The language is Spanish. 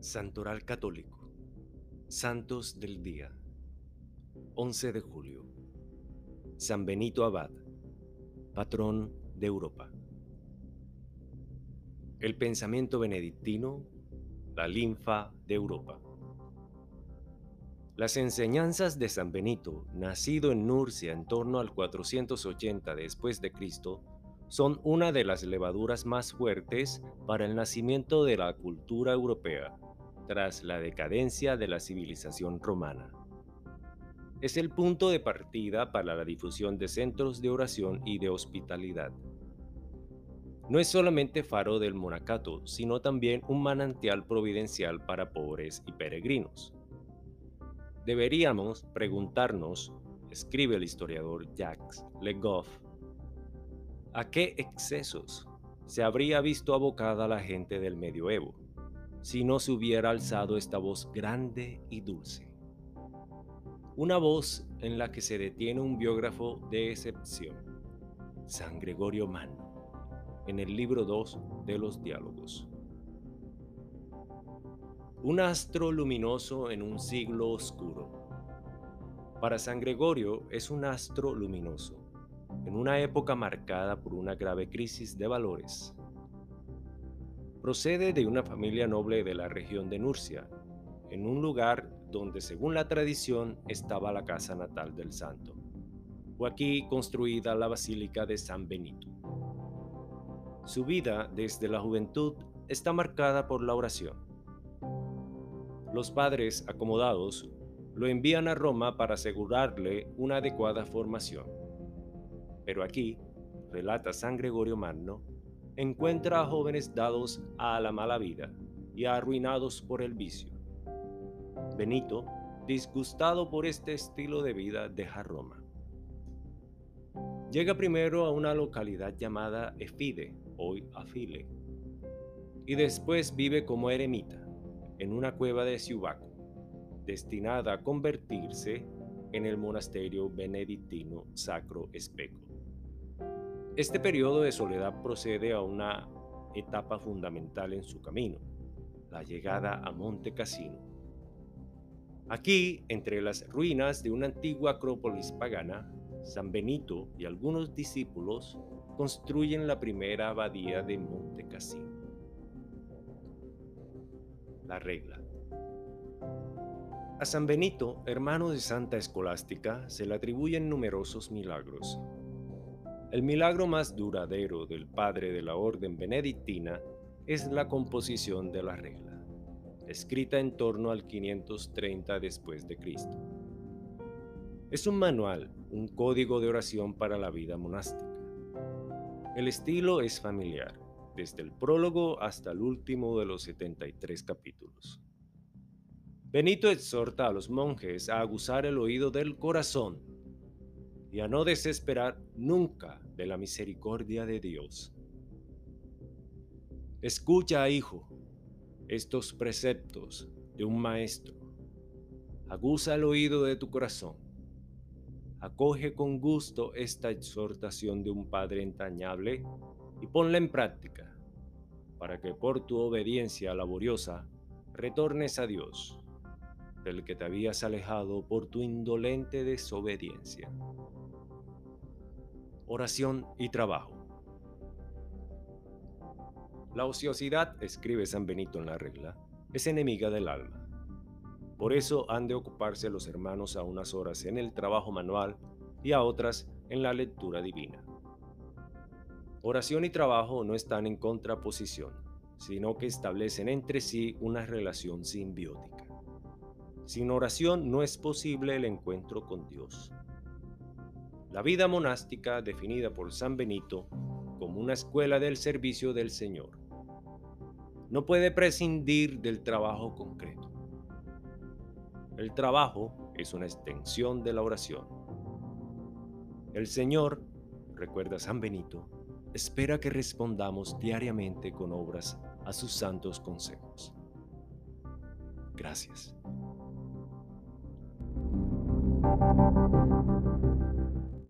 Santoral Católico. Santos del Día. 11 de julio. San Benito Abad, patrón de Europa. El pensamiento benedictino, la linfa de Europa. Las enseñanzas de San Benito, nacido en Nurcia en torno al 480 después de Cristo, son una de las levaduras más fuertes para el nacimiento de la cultura europea tras la decadencia de la civilización romana. Es el punto de partida para la difusión de centros de oración y de hospitalidad. No es solamente faro del monacato, sino también un manantial providencial para pobres y peregrinos. Deberíamos preguntarnos, escribe el historiador Jacques Le Goff, ¿a qué excesos se habría visto abocada la gente del medioevo si no se hubiera alzado esta voz grande y dulce? Una voz en la que se detiene un biógrafo de excepción, San Gregorio Magno, en el libro 2 de los diálogos. Un astro luminoso en un siglo oscuro. Para San Gregorio es un astro luminoso, en una época marcada por una grave crisis de valores. Procede de una familia noble de la región de Nurcia, en un lugar donde según la tradición estaba la casa natal del santo. Fue aquí construida la Basílica de San Benito. Su vida desde la juventud está marcada por la oración. Los padres acomodados lo envían a Roma para asegurarle una adecuada formación. Pero aquí, relata San Gregorio Magno, encuentra a jóvenes dados a la mala vida y arruinados por el vicio Benito, disgustado por este estilo de vida, deja Roma. Llega primero a una localidad llamada Efide, hoy Afile, y después vive como eremita en una cueva de Ciubaco, destinada a convertirse en el monasterio benedictino Sacro Especo. Este periodo de soledad procede a una etapa fundamental en su camino, la llegada a Monte Cassino, Aquí, entre las ruinas de una antigua acrópolis pagana, San Benito y algunos discípulos construyen la primera abadía de Monte Cassino. La regla. A San Benito, hermano de Santa Escolástica, se le atribuyen numerosos milagros. El milagro más duradero del padre de la orden benedictina es la composición de la regla escrita en torno al 530 después de Cristo. Es un manual, un código de oración para la vida monástica. El estilo es familiar, desde el prólogo hasta el último de los 73 capítulos. Benito exhorta a los monjes a aguzar el oído del corazón y a no desesperar nunca de la misericordia de Dios. Escucha, hijo, estos preceptos de un maestro. Aguza el oído de tu corazón. Acoge con gusto esta exhortación de un Padre entrañable y ponla en práctica, para que por tu obediencia laboriosa retornes a Dios, del que te habías alejado por tu indolente desobediencia. Oración y trabajo. La ociosidad, escribe San Benito en la regla, es enemiga del alma. Por eso han de ocuparse los hermanos a unas horas en el trabajo manual y a otras en la lectura divina. Oración y trabajo no están en contraposición, sino que establecen entre sí una relación simbiótica. Sin oración no es posible el encuentro con Dios. La vida monástica, definida por San Benito como una escuela del servicio del Señor, no puede prescindir del trabajo concreto. El trabajo es una extensión de la oración. El Señor, recuerda San Benito, espera que respondamos diariamente con obras a sus santos consejos. Gracias.